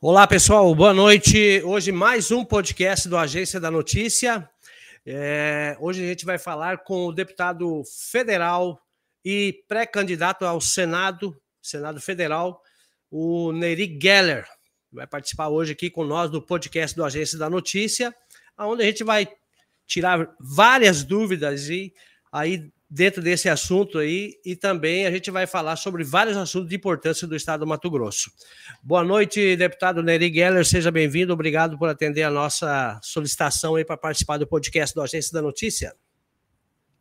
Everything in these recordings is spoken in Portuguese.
Olá, pessoal, boa noite. Hoje, mais um podcast do Agência da Notícia. É, hoje a gente vai falar com o deputado federal e pré-candidato ao Senado, Senado Federal, o Neri Geller. Vai participar hoje aqui com nós do podcast do Agência da Notícia, onde a gente vai tirar várias dúvidas e aí dentro desse assunto aí e também a gente vai falar sobre vários assuntos de importância do estado do Mato Grosso. Boa noite, deputado Neri Geller, seja bem-vindo, obrigado por atender a nossa solicitação aí para participar do podcast do Agência da Notícia.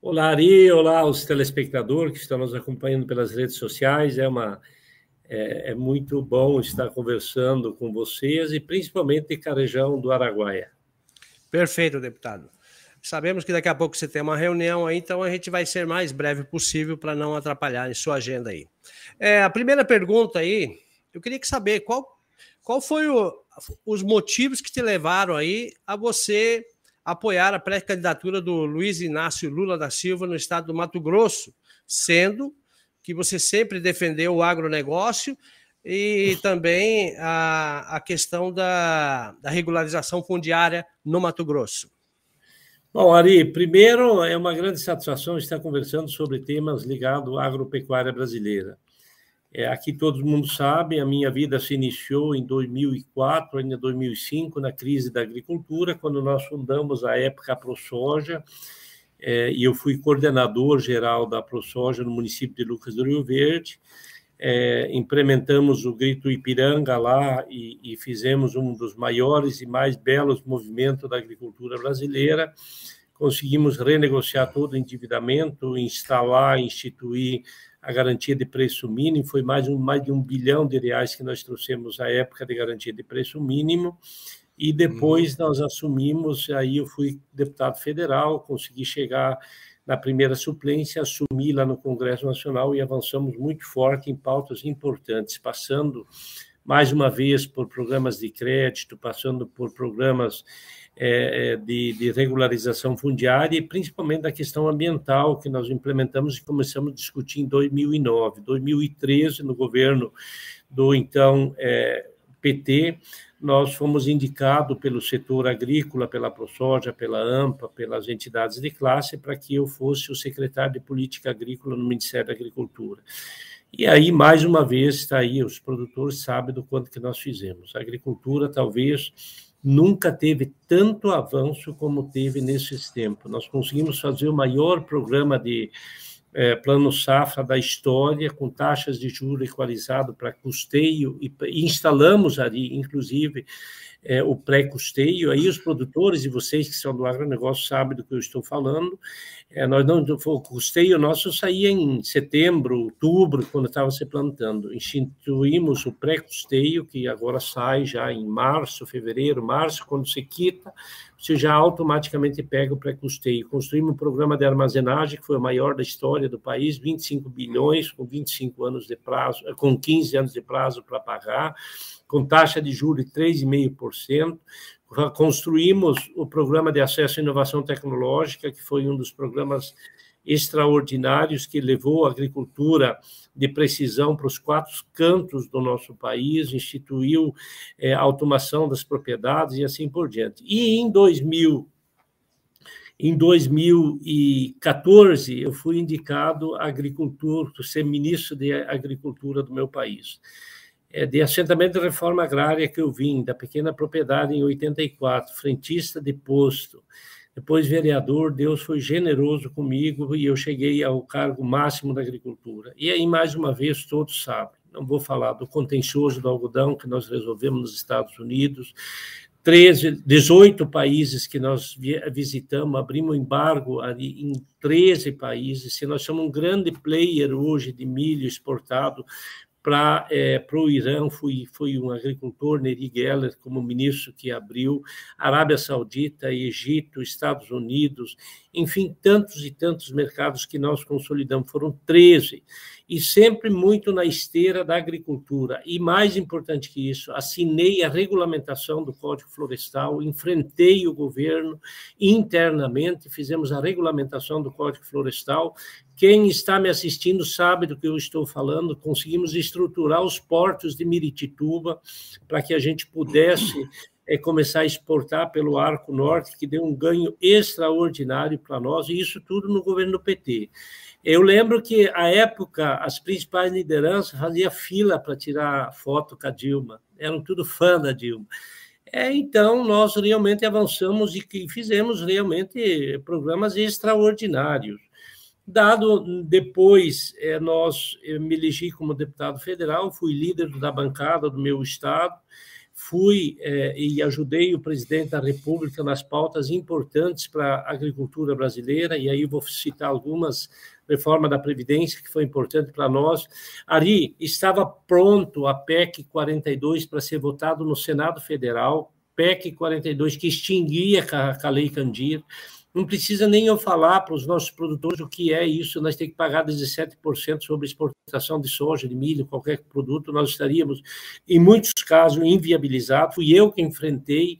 Olá, Ari, olá aos telespectadores que estão nos acompanhando pelas redes sociais, é uma é, é muito bom estar conversando com vocês e principalmente de Carejão do Araguaia. Perfeito, deputado. Sabemos que daqui a pouco você tem uma reunião aí, então a gente vai ser mais breve possível para não atrapalhar em sua agenda aí. É, a primeira pergunta aí, eu queria saber qual, qual foi o, os motivos que te levaram aí a você apoiar a pré-candidatura do Luiz Inácio Lula da Silva no estado do Mato Grosso, sendo que você sempre defendeu o agronegócio e também a, a questão da, da regularização fundiária no Mato Grosso. Bom, Ari, primeiro é uma grande satisfação estar conversando sobre temas ligados à agropecuária brasileira. É, aqui todo mundo sabe, a minha vida se iniciou em 2004, ainda 2005, na crise da agricultura, quando nós fundamos a época ProSoja, é, e eu fui coordenador geral da ProSoja no município de Lucas do Rio Verde. É, implementamos o Grito Ipiranga lá e, e, fizemos um dos maiores e mais belos movimentos da agricultura brasileira. Conseguimos renegociar todo o endividamento, instalar, instituir a garantia de preço mínimo. Foi mais, um, mais de um bilhão de reais que nós trouxemos à época de garantia de preço mínimo. E depois uhum. nós assumimos, aí eu fui deputado federal, consegui chegar na primeira suplência, assumi lá no Congresso Nacional e avançamos muito forte em pautas importantes, passando mais uma vez por programas de crédito, passando por programas é, de, de, regularização fundiária e principalmente da questão ambiental que nós implementamos e começamos a discutir em 2009. 2013, no governo do então é, PT, nós fomos indicados pelo setor agrícola, pela ProSoja, pela AMPA, pelas entidades de classe, para que eu fosse o secretário de Política Agrícola no Ministério da Agricultura. E aí, mais uma vez, está aí, os produtores sabem do quanto que nós fizemos. A agricultura, talvez, nunca teve tanto avanço como teve nesses tempos. Nós conseguimos fazer o maior programa de é, plano safra da história, com taxas de juros equalizado para custeio, e, instalamos ali, inclusive, é, o pré-custeio. Aí os produtores e vocês que são do agronegócio sabem do que eu estou falando. É, nós não, o custeio nosso saía em setembro, outubro, quando estava se plantando. Instituímos o pré-custeio, que agora sai já em março, fevereiro, março, quando se quita, você já automaticamente pega o pré-custeio. Construímos um programa de armazenagem que foi o maior da história do país, 25 bilhões, com 25 anos de prazo, com 15 anos de prazo para pagar com taxa de juros de 3,5%. Construímos o programa de acesso à inovação tecnológica, que foi um dos programas extraordinários que levou a agricultura de precisão para os quatro cantos do nosso país, instituiu é, a automação das propriedades e assim por diante. E em 2000 em 2014, eu fui indicado agricultor, ser ministro de agricultura do meu país é, de assentamento de reforma agrária que eu vim, da pequena propriedade em 84, frentista de posto, depois vereador, Deus foi generoso comigo e eu cheguei ao cargo máximo da agricultura. E aí, mais uma vez, todos sabem, não vou falar do contencioso do algodão que nós resolvemos nos Estados Unidos, 13, 18 países que nós visitamos, abrimos embargo ali em 13 países. Se nós somos um grande player hoje de milho exportado para é, o Irã, fui, fui um agricultor, Neri Geller, como ministro que abriu, Arábia Saudita, Egito, Estados Unidos, enfim, tantos e tantos mercados que nós consolidamos, foram 13. E sempre muito na esteira da agricultura. E mais importante que isso, assinei a regulamentação do Código Florestal, enfrentei o governo internamente, fizemos a regulamentação do Código Florestal. Quem está me assistindo sabe do que eu estou falando. Conseguimos estruturar os portos de Miritituba para que a gente pudesse é começar a exportar pelo Arco Norte, que deu um ganho extraordinário para nós, e isso tudo no governo do PT. Eu lembro que, à época, as principais lideranças faziam fila para tirar foto com a Dilma, eram tudo fã da Dilma. É, então, nós realmente avançamos e fizemos realmente programas extraordinários. Dado depois, é, nós me elegi como deputado federal, fui líder da bancada do meu estado, fui é, e ajudei o presidente da República nas pautas importantes para a agricultura brasileira, e aí vou citar algumas reforma da Previdência, que foi importante para nós. Ari, estava pronto a PEC 42 para ser votado no Senado Federal, PEC 42 que extinguia a Lei Candir. Não precisa nem eu falar para os nossos produtores o que é isso, nós temos que pagar 17% sobre exportação de soja, de milho, qualquer produto, nós estaríamos, em muitos casos, inviabilizados. Fui eu que enfrentei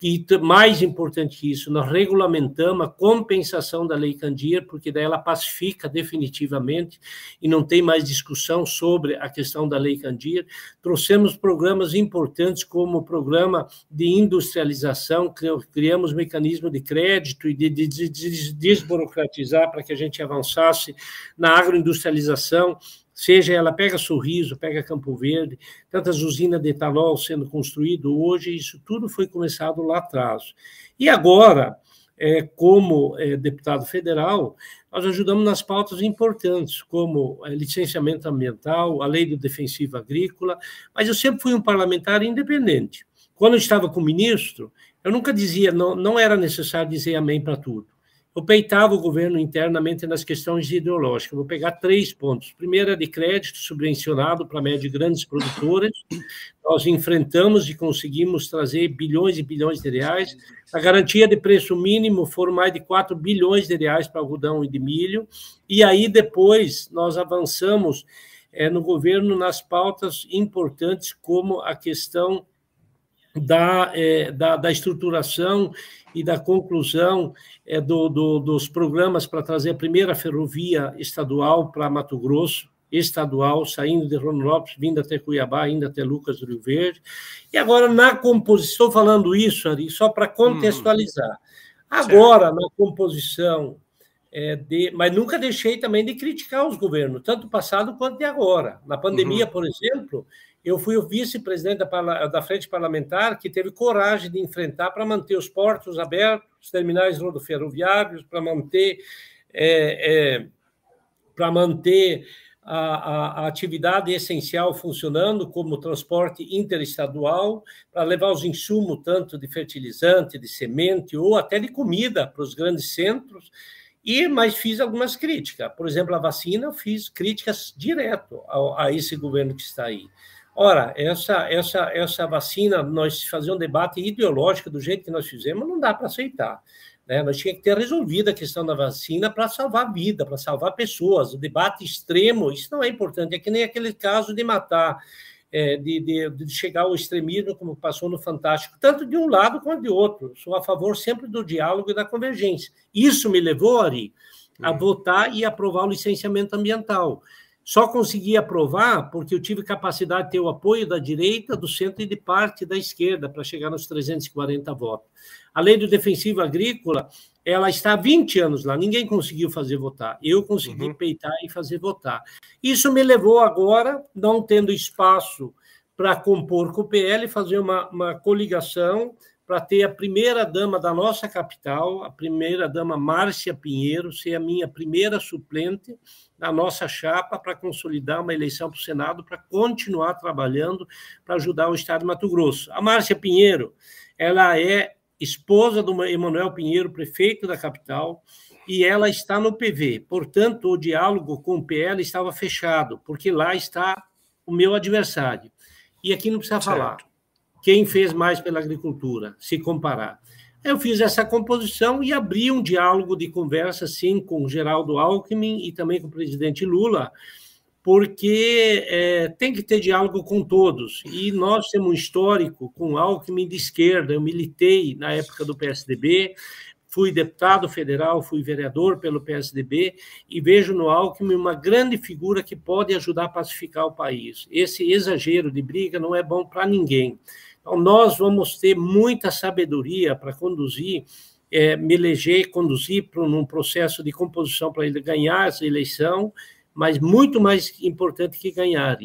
e mais importante que isso, nós regulamentamos a compensação da Lei Candir, porque daí ela pacifica definitivamente e não tem mais discussão sobre a questão da Lei Candir. Trouxemos programas importantes como o programa de industrialização, criamos mecanismo de crédito e de, de, de desburocratizar para que a gente avançasse na agroindustrialização seja ela pega Sorriso, pega Campo Verde, tantas usinas de etanol sendo construído hoje, isso tudo foi começado lá atrás. E agora, é, como é, deputado federal, nós ajudamos nas pautas importantes, como é, licenciamento ambiental, a lei do defensivo agrícola, mas eu sempre fui um parlamentar independente. Quando eu estava com o ministro, eu nunca dizia, não, não era necessário dizer amém para tudo eu peitava o governo internamente nas questões ideológicas. Vou pegar três pontos. Primeiro é de crédito subvencionado para médio e grandes produtoras. Nós enfrentamos e conseguimos trazer bilhões e bilhões de reais. A garantia de preço mínimo foram mais de 4 bilhões de reais para algodão e de milho. E aí depois nós avançamos é, no governo nas pautas importantes como a questão da, é, da, da, estruturação e da conclusão é, do, do, dos programas para trazer a primeira ferrovia estadual para Mato Grosso, estadual, saindo de Rondonópolis, vindo até Cuiabá, indo até Lucas do Rio Verde. E agora, na composição, estou falando isso, Ari, só para contextualizar. Hum, agora, certo. na composição é, de, mas nunca deixei também de criticar os governos, tanto passado quanto de agora. Na pandemia, uhum. por exemplo, eu fui o vice-presidente da, da, frente parlamentar que teve coragem de enfrentar para manter os portos abertos, os terminais rodoferroviários, para manter, é, é, para manter a, a, a, atividade essencial funcionando, como transporte interestadual, para levar os insumos tanto de fertilizante, de semente ou até de comida para os grandes centros. E, mas fiz algumas críticas. Por exemplo, a vacina, fiz críticas direto a, a esse governo que está aí. Ora, essa, essa, essa vacina, nós fazer um debate ideológico do jeito que nós fizemos, não dá para aceitar. Né? Nós tínhamos que ter resolvido a questão da vacina para salvar vida, para salvar pessoas. O debate extremo, isso não é importante. É que nem aquele caso de matar, é, de, de, de, chegar ao extremismo, como passou no Fantástico, tanto de um lado quanto de outro. Sou a favor sempre do diálogo e da convergência. Isso me levou, Ari, a uhum. votar e aprovar o licenciamento ambiental. Só consegui aprovar porque eu tive capacidade de ter o apoio da direita, do centro e de parte da esquerda para chegar nos 340 votos. A lei do defensivo agrícola, ela está há 20 anos lá, ninguém conseguiu fazer votar. Eu consegui uhum. peitar e fazer votar. Isso me levou agora, não tendo espaço para compor com o PL, fazer uma, uma coligação para ter a primeira dama da nossa capital, a primeira dama Márcia Pinheiro, ser a minha primeira suplente na nossa chapa para consolidar uma eleição para o Senado, para continuar trabalhando para ajudar o Estado de Mato Grosso. A Márcia Pinheiro, ela é esposa do Emanuel Pinheiro, prefeito da capital, e ela está no PV. Portanto, o diálogo com o PL estava fechado, porque lá está o meu adversário. E aqui não precisa certo. falar quem fez mais pela agricultura, se comparar. Eu fiz essa composição e abri um diálogo de conversa, sim, com o Geraldo Alckmin e também com o presidente Lula, porque é, tem que ter diálogo com todos. E nós temos um histórico com Alckmin de esquerda. Eu militei na época do PSDB, fui deputado federal, fui vereador pelo PSDB e vejo no Alckmin uma grande figura que pode ajudar a pacificar o país. Esse exagero de briga não é bom para ninguém. Então, nós vamos ter muita sabedoria para conduzir é, me eleger, conduzir para um processo de composição para ele ganhar essa eleição mas muito mais importante que ganhar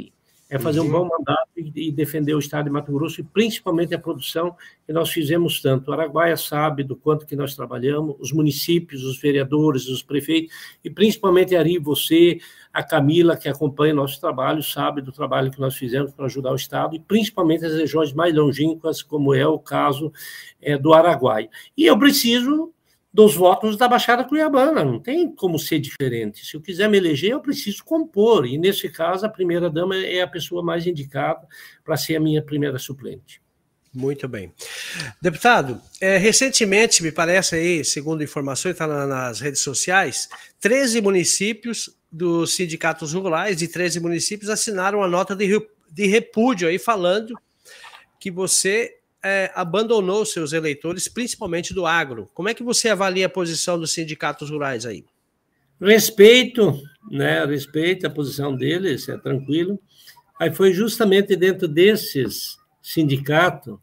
é fazer um uhum. bom mandato e, defender o Estado de Mato Grosso e principalmente a produção que nós fizemos tanto. O Araguaia sabe do quanto que nós trabalhamos, os municípios, os vereadores, os prefeitos e principalmente Ari, você, a Camila que acompanha nosso trabalho, sabe do trabalho que nós fizemos para ajudar o Estado e principalmente as regiões mais longínquas, como é o caso é, do Araguaia. E eu preciso dos votos da Baixada Cuiabana. Não tem como ser diferente. Se eu quiser me eleger, eu preciso compor. E, nesse caso, a primeira-dama é a pessoa mais indicada para ser a minha primeira suplente. Muito bem. Deputado, é, recentemente, me parece aí, segundo informações, está nas redes sociais, 13 municípios dos sindicatos rurais de 13 municípios assinaram a nota de, de repúdio aí falando que você é, abandonou seus eleitores, principalmente do agro. Como é que você avalia a posição dos sindicatos rurais aí? Respeito, né? Respeito a posição deles, é tranquilo. Aí foi justamente dentro desses sindicatos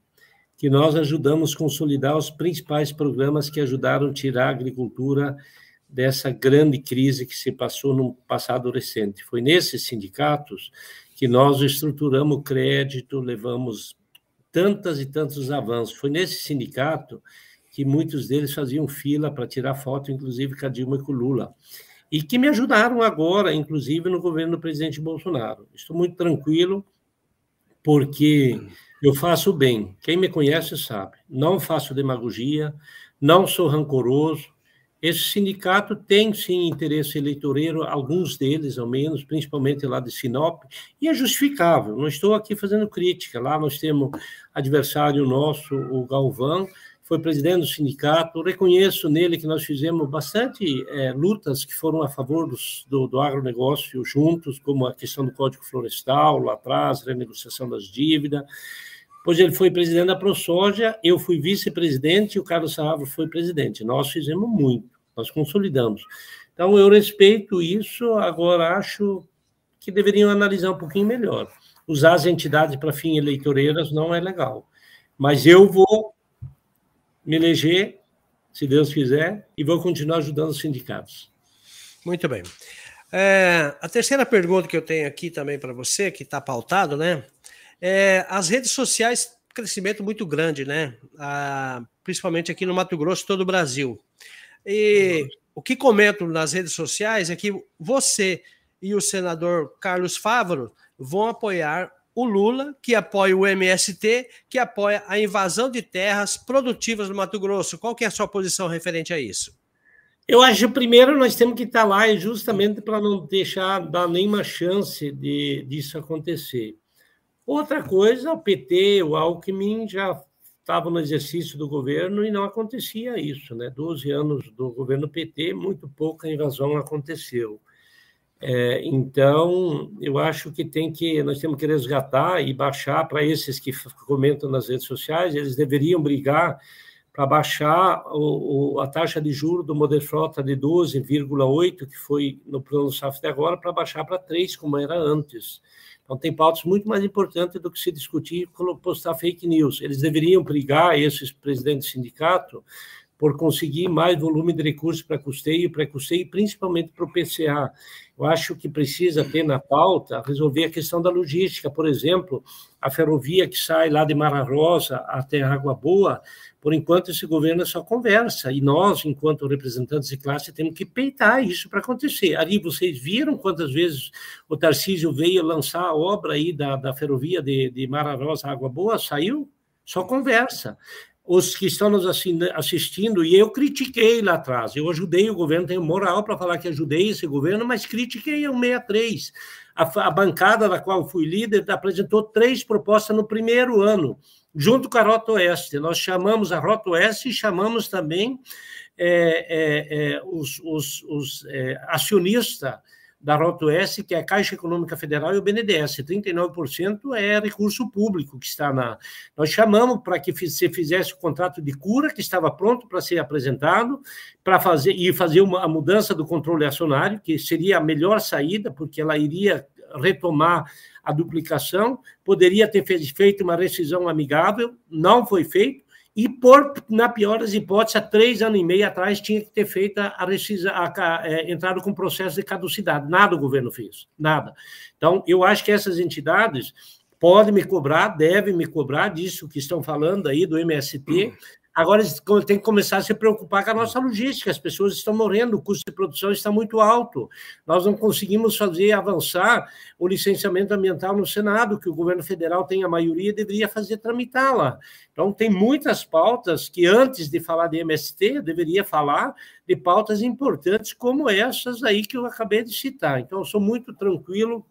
que nós ajudamos consolidar os principais programas que ajudaram tirar a agricultura dessa grande crise que se passou no passado recente. Foi nesses sindicatos que nós estruturamos crédito, levamos tantas e tantos avanços. Foi nesse sindicato que muitos deles faziam fila para tirar foto, inclusive com a Dilma e com o Lula. E que me ajudaram agora, inclusive, no governo do presidente Bolsonaro. Estou muito tranquilo, porque eu faço bem. Quem me conhece sabe. Não faço demagogia, não sou rancoroso, esse sindicato tem, sim, interesse eleitoreiro, alguns deles, ao menos, principalmente lá de Sinop, e é justificável. Não estou aqui fazendo crítica. Lá nós temos adversário nosso, o Galvão, foi presidente do sindicato. Reconheço nele que nós fizemos bastante é, lutas que foram a favor do, do agronegócio juntos, como a questão do Código Florestal, lá atrás, renegociação das dívidas. Pois ele foi presidente da ProSoja, eu fui vice-presidente e o Carlos Sarravo foi presidente. Nós fizemos muito, nós consolidamos. Então, eu respeito isso, agora acho que deveriam analisar um pouquinho melhor. Usar as entidades para fim eleitoreiras não é legal. Mas eu vou me eleger, se Deus quiser, e vou continuar ajudando os sindicatos. Muito bem. É, a terceira pergunta que eu tenho aqui também para você, que está pautado, né? É, as redes sociais, crescimento muito grande, né? Ah, principalmente aqui no Mato Grosso, todo o Brasil. E o que comento nas redes sociais é que você e o senador Carlos Fávaro vão apoiar o Lula, que apoia o MST, que apoia a invasão de terras produtivas no Mato Grosso. Qual que é a sua posição referente a isso? Eu acho que primeiro nós temos que estar lá justamente para não deixar dar nenhuma chance de disso acontecer. Outra coisa, o PT, o Alckmin já estava no exercício do governo e não acontecia isso, né? 12 anos do governo PT, muito pouca invasão aconteceu. É, então, eu acho que tem que nós temos que resgatar e baixar para esses que comentam nas redes sociais, eles deveriam brigar para baixar o, o, a taxa de juros do Model Frota de 12,8, que foi no plano SAF de agora, para baixar para 3, como era antes. Então, tem pautas muito mais importantes do que se discutir quando postar fake news. Eles deveriam brigar, esses presidentes de sindicato, por conseguir mais volume de recursos para custeio, para custeio, principalmente para o PCA. Eu acho que precisa ter na pauta resolver a questão da logística, por exemplo, a ferrovia que sai lá de Mara Rosa até Água Boa, por enquanto, esse governo é só conversa, e nós, enquanto representantes de classe, temos que peitar isso para acontecer. Ali, vocês viram quantas vezes o Tarcísio veio lançar a obra aí da, da ferrovia de, de Mara Rosa, Água Boa? Saiu? Só conversa. Os que estão nos assistindo, e eu critiquei lá atrás, eu ajudei o governo, tenho moral para falar que ajudei esse governo, mas critiquei o 63. A, a bancada da qual fui líder apresentou três propostas no primeiro ano junto com a Rota Oeste. Nós chamamos a Rota Oeste e chamamos também é, é, é, os, os, os é, acionistas da Rota Oeste, que é a Caixa Econômica Federal e o BNDES. 39% é recurso público que está na. Nós chamamos para que você fizesse o contrato de cura, que estava pronto para ser apresentado, para fazer e fazer uma, a mudança do controle acionário, que seria a melhor saída, porque ela iria retomar a duplicação, poderia ter feito uma rescisão amigável, não foi feito, e por, na pior das hipóteses, há três anos e meio atrás tinha que ter feito a, rescisão, é, entrado com processo de caducidade. Nada o governo fez, nada. Então, eu acho que essas entidades podem me cobrar, devem me cobrar disso que estão falando aí do MST, Agora têm que começar a se preocupar com a nossa logística. As pessoas estão morrendo, o custo de produção está muito alto. Nós não conseguimos fazer avançar o licenciamento ambiental no Senado, que o governo federal tem a maioria, deveria fazer tramitá-la. Então, tem muitas pautas que, antes de falar de MST, eu deveria falar de pautas importantes como essas aí que eu acabei de citar. Então, eu sou muito tranquilo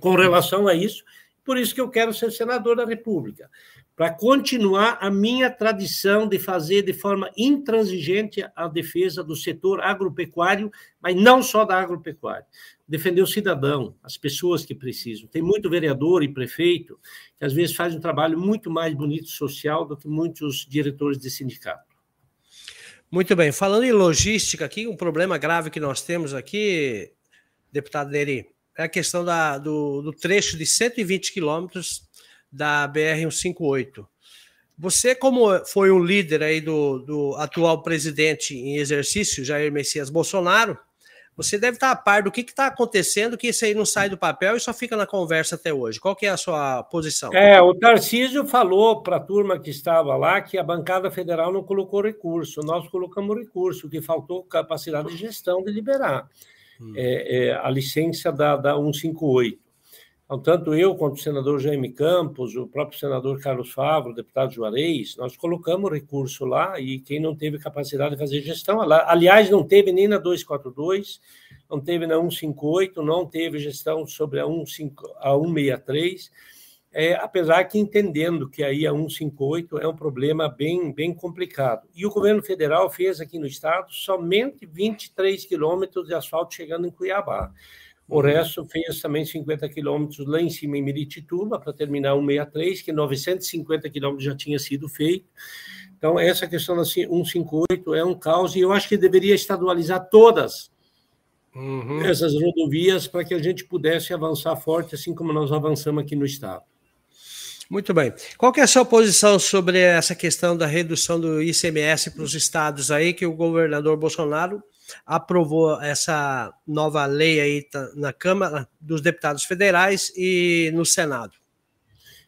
com relação a isso, por isso que eu quero ser senador da República para continuar a minha tradição de fazer de forma intransigente a defesa do setor agropecuário, mas não só da agropecuária. Defender o cidadão, as pessoas que precisam. Tem muito vereador e prefeito que às vezes faz um trabalho muito mais bonito social do que muitos diretores de sindicato. Muito bem. Falando em logística aqui, um problema grave que nós temos aqui, deputado Neri, é a questão da, do, do trecho de 120 quilômetros da BR-158. Você, como foi um líder aí do, do atual presidente em exercício, Jair Messias Bolsonaro, você deve estar a par do que está acontecendo, que isso aí não sai do papel e só fica na conversa até hoje. Qual que é a sua posição? É, o Tarcísio falou para a turma que estava lá que a bancada federal não colocou recurso. Nós colocamos recurso, que faltou capacidade de gestão de liberar hum. é, é, a licença da, da 158. Tanto eu quanto o senador Jaime Campos, o próprio senador Carlos Favro, o deputado Juarez, nós colocamos recurso lá e quem não teve capacidade de fazer gestão, aliás, não teve nem na 242, não teve na 158, não teve gestão sobre a, 15, a 163, é, apesar que entendendo que aí a 158 é um problema bem, bem complicado. E o governo federal fez aqui no estado somente 23 quilômetros de asfalto chegando em Cuiabá. O resto fez também 50 quilômetros lá em cima em Miritituba para terminar 163, que 950 quilômetros já tinha sido feito. Então, essa questão da 158 é um caos e eu acho que deveria estadualizar todas uhum. essas rodovias para que a gente pudesse avançar forte, assim como nós avançamos aqui no Estado. Muito bem. Qual é a sua posição sobre essa questão da redução do ICMS para os estados aí, que o governador Bolsonaro aprovou essa nova lei aí tá, na Câmara dos Deputados Federais e no Senado.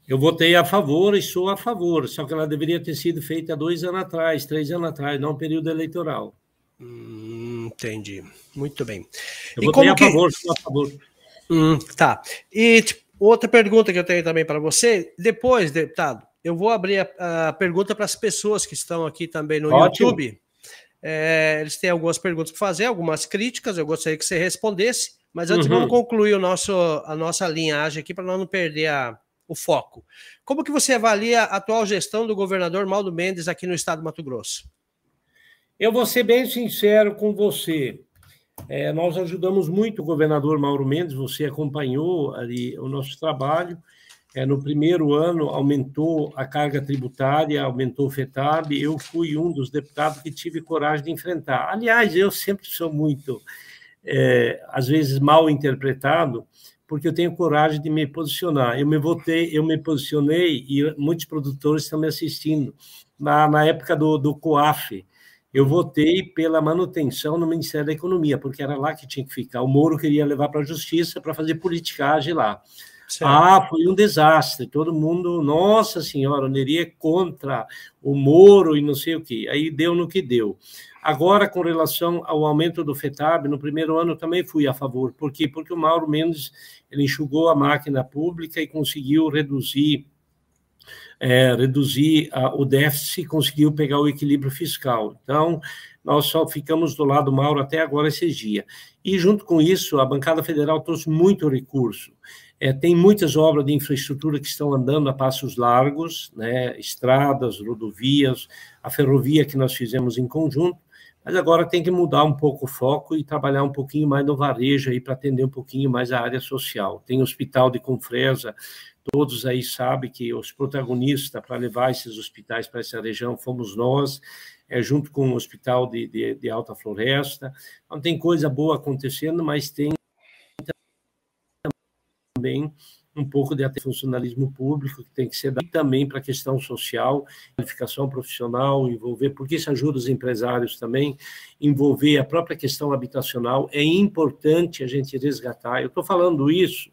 Eu votei a favor e sou a favor, só que ela deveria ter sido feita dois anos atrás, três anos atrás, não período eleitoral. Hum, entendi. Muito bem. Eu e votei a que... favor, sou a favor. Hum, tá. E tipo, outra pergunta que eu tenho também para você, depois, deputado, eu vou abrir a, a pergunta para as pessoas que estão aqui também no Ótimo. YouTube. É, eles têm algumas perguntas para fazer, algumas críticas, eu gostaria que você respondesse, mas antes uhum. vamos concluir o nosso, a nossa linhagem aqui para nós não perder a, o foco. Como que você avalia a atual gestão do governador Maldo Mendes aqui no estado do Mato Grosso? Eu vou ser bem sincero com você. É, nós ajudamos muito o governador Mauro Mendes, você acompanhou ali o nosso trabalho. É, no primeiro ano aumentou a carga tributária, aumentou o FETAB. Eu fui um dos deputados que tive coragem de enfrentar. Aliás, eu sempre sou muito, é, às vezes, mal interpretado, porque eu tenho coragem de me posicionar. Eu me votei, eu me posicionei e muitos produtores estão me assistindo na, na época do, do COAF. Eu votei pela manutenção no Ministério da Economia, porque era lá que tinha que ficar. O Moro queria levar para a Justiça para fazer politicagem lá. Certo. Ah, foi um desastre. Todo mundo, nossa senhora, o é contra o Moro e não sei o quê. Aí deu no que deu. Agora, com relação ao aumento do FETAB, no primeiro ano também fui a favor. Por quê? Porque o Mauro Mendes ele enxugou a máquina pública e conseguiu reduzir é, reduzir a, o déficit e conseguiu pegar o equilíbrio fiscal. Então, nós só ficamos do lado Mauro até agora esses dias. E, junto com isso, a bancada federal trouxe muito recurso. É, tem muitas obras de infraestrutura que estão andando a passos largos, né, estradas, rodovias, a ferrovia que nós fizemos em conjunto, Mas agora tem que mudar um pouco o foco e trabalhar um pouquinho mais no varejo aí para atender um pouquinho mais a área social. Tem hospital de Confresa, todos aí sabem que os protagonistas para levar esses hospitais para essa região fomos nós, é, junto com o Hospital de, de, de Alta Floresta. Então, tem coisa boa acontecendo, mas tem também um pouco de funcionalismo público que tem que ser dado também para a questão social, qualificação profissional, envolver, porque isso ajuda os empresários também, envolver a própria questão habitacional. É importante a gente resgatar. Eu estou falando isso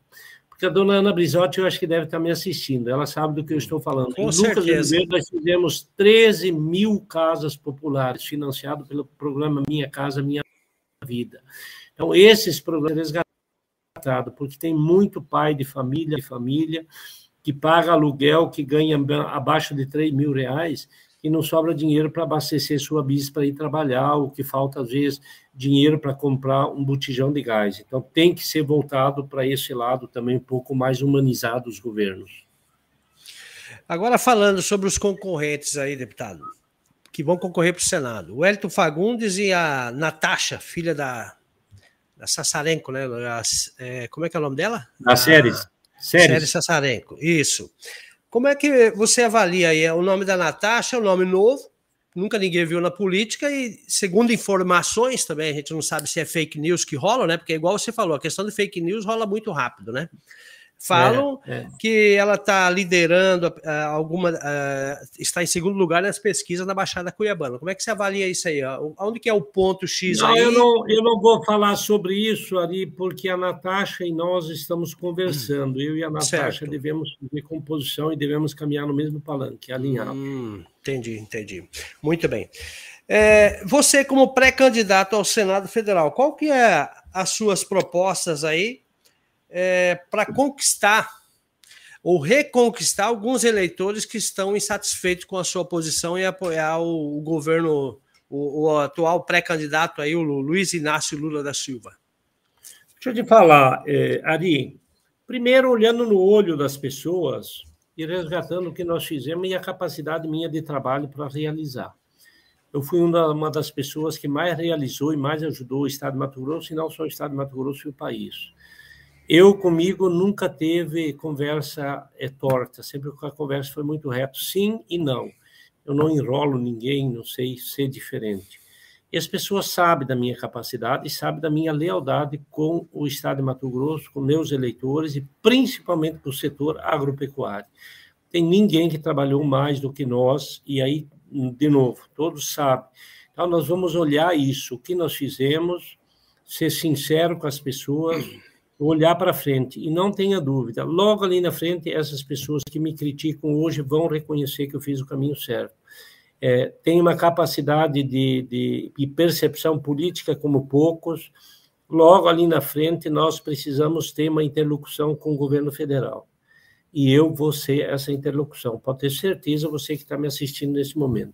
porque a dona Ana Brizotti, eu acho que deve estar me assistindo, ela sabe do que eu estou falando. Com em Lucas Oliveira, nós fizemos 13 mil casas populares, financiado pelo programa Minha Casa Minha Vida. Então, esses programas porque tem muito pai de família, de família, que paga aluguel, que ganha abaixo de 3 mil reais, e não sobra dinheiro para abastecer sua bis para ir trabalhar, o que falta, às vezes, dinheiro para comprar um botijão de gás. Então, tem que ser voltado para esse lado também, um pouco mais humanizado os governos. Agora, falando sobre os concorrentes aí, deputado, que vão concorrer para o Senado. O Elton Fagundes e a Natasha, filha da a Sassarenko, né? é, como é que é o nome dela? A Séries. Séries Sassarenko, isso. Como é que você avalia aí? O nome da Natasha é um nome novo, nunca ninguém viu na política e, segundo informações também, a gente não sabe se é fake news que rola, né? Porque, igual você falou, a questão de fake news rola muito rápido, né? Falam é, é. que ela está liderando uh, alguma, uh, está em segundo lugar nas pesquisas na Baixada Cuiabana. Como é que você avalia isso aí? Onde que é o ponto X não, aí? Eu não, eu não vou falar sobre isso, Ari, porque a Natasha e nós estamos conversando. Eu e a Natasha certo. devemos fazer composição e devemos caminhar no mesmo palanque, alinhado. Hum, entendi, entendi. Muito bem. É, você, como pré-candidato ao Senado Federal, qual que é as suas propostas aí é, para conquistar ou reconquistar alguns eleitores que estão insatisfeitos com a sua posição e apoiar o, o governo, o, o atual pré-candidato aí, o Luiz Inácio Lula da Silva. Deixa eu te falar, é, Ari, primeiro olhando no olho das pessoas e resgatando o que nós fizemos e a capacidade minha de trabalho para realizar. Eu fui uma das pessoas que mais realizou e mais ajudou o Estado de Mato Grosso, e não só o Estado de Mato Grosso e o país. Eu comigo nunca teve conversa é, torta, sempre a conversa foi muito reta, sim e não. Eu não enrolo ninguém, não sei ser diferente. E as pessoas sabem da minha capacidade e sabem da minha lealdade com o Estado de Mato Grosso, com meus eleitores e principalmente com o setor agropecuário. Tem ninguém que trabalhou mais do que nós, e aí, de novo, todos sabem. Então, nós vamos olhar isso, o que nós fizemos, ser sincero com as pessoas, olhar para frente. E não tenha dúvida, logo ali na frente, essas pessoas que me criticam hoje vão reconhecer que eu fiz o caminho certo. É, tem uma capacidade de, de, de percepção política como poucos. Logo ali na frente, nós precisamos ter uma interlocução com o governo federal. E eu vou ser essa interlocução. Pode ter certeza, você que está me assistindo nesse momento.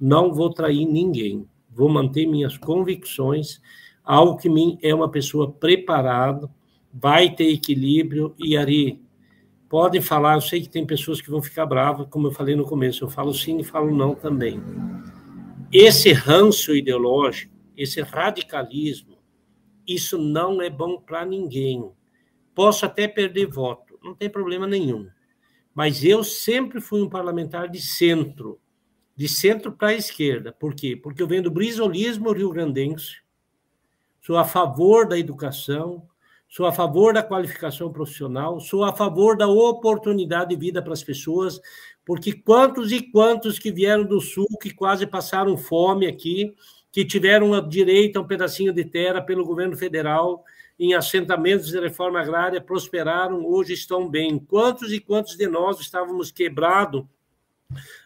Não vou trair ninguém. Vou manter minhas convicções. Alckmin é uma pessoa preparada, vai ter equilíbrio e Ari, podem falar, eu sei que tem pessoas que vão ficar bravas, como eu falei no começo, eu falo sim e falo não também. Esse ranço ideológico, esse radicalismo, isso não é bom para ninguém. Posso até perder voto, não tem problema nenhum. Mas eu sempre fui um parlamentar de centro, de centro para a esquerda. Por quê? Porque eu venho do brisolismo rio-grandense, sou a favor da educação, sou a favor da qualificação profissional, sou a favor da oportunidade de vida para as pessoas, porque quantos e quantos que vieram do Sul, que quase passaram fome aqui, que tiveram direito a um pedacinho de terra pelo governo federal, em assentamentos de reforma agrária, prosperaram, hoje estão bem. Quantos e quantos de nós estávamos quebrados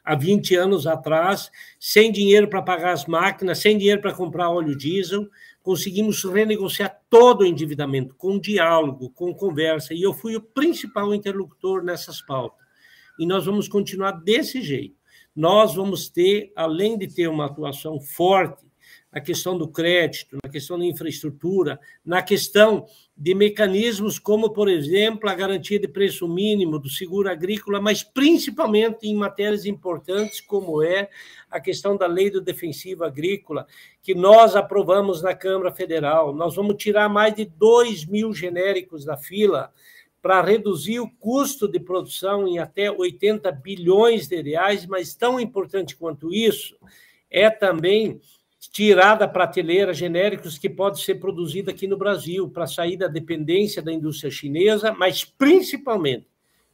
há 20 anos atrás, sem dinheiro para pagar as máquinas, sem dinheiro para comprar óleo diesel, conseguimos renegociar todo o endividamento, com diálogo, com conversa, e eu fui o principal interlocutor nessas pautas. E nós vamos continuar desse jeito. Nós vamos ter, além de ter uma atuação forte na questão do crédito, na questão da infraestrutura, na questão de mecanismos como, por exemplo, a garantia de preço mínimo do seguro agrícola, mas principalmente em matérias importantes como é a questão da lei do defensivo agrícola, que nós aprovamos na Câmara Federal. Nós vamos tirar mais de 2 mil genéricos da fila para reduzir o custo de produção em até 80 bilhões de reais, mas tão importante quanto isso é também tirar da prateleira genéricos que pode ser produzido aqui no Brasil para sair da dependência da indústria chinesa, mas principalmente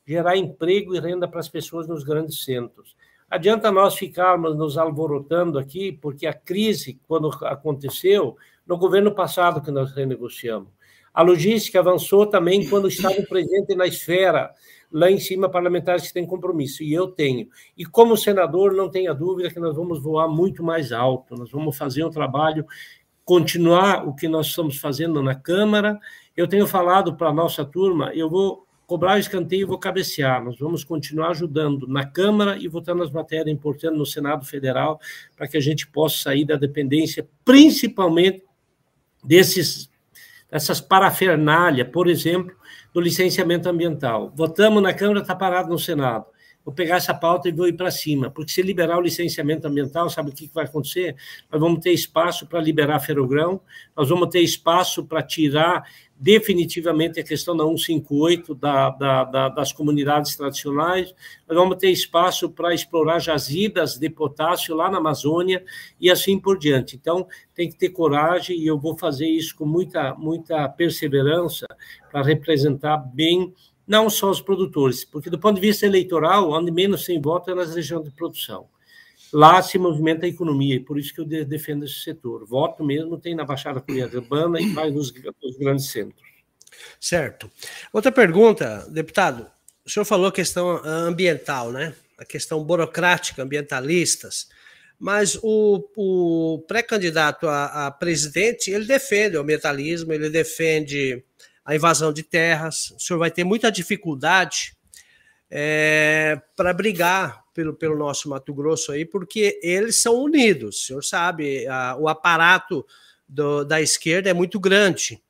gerar emprego e renda para as pessoas nos grandes centros. Adianta nós ficarmos nos alvorotando aqui, porque a crise, quando aconteceu, no governo passado que nós renegociamos. A logística avançou também quando estava presente na esfera lá em cima parlamentares que têm compromisso, e eu tenho. E como senador, não tenha dúvida que nós vamos voar muito mais alto, nós vamos fazer um trabalho, continuar o que nós estamos fazendo na Câmara. Eu tenho falado para a nossa turma, eu vou cobrar escanteio e vou cabecear. Nós vamos continuar ajudando na Câmara e votando as matérias importantes no Senado Federal para que a gente possa sair da dependência, principalmente desses dessas parafernália, por exemplo, do licenciamento ambiental. Votamos na Câmara, está parado no Senado. Vou pegar essa pauta e vou ir para cima, porque se liberar o licenciamento ambiental, sabe o que vai acontecer? Nós vamos ter espaço para liberar ferrogrão, nós vamos ter espaço para tirar definitivamente a questão da 158 da, da, da, das comunidades tradicionais. Nós vamos ter espaço para explorar jazidas de potássio lá na Amazônia e assim por diante. Então, tem que ter coragem e eu vou fazer isso com muita, muita perseverança para representar bem não só os produtores, porque do ponto de vista eleitoral, onde menos tem voto é nas regiões de produção. Lá se movimenta a economia, e por isso que eu defendo esse setor. Voto mesmo tem na Baixada Cuiabana e mais nos, nos grandes centros. Certo. Outra pergunta, deputado. O senhor falou questão ambiental, né? A questão burocrática, ambientalistas. Mas o, o pré-candidato a, a, presidente, ele defende o ambientalismo, ele defende a invasão de terras. O senhor vai ter muita dificuldade é, para brigar pelo, pelo nosso Mato Grosso aí, porque eles são unidos. O senhor sabe, a, o aparato do, da esquerda é muito grande.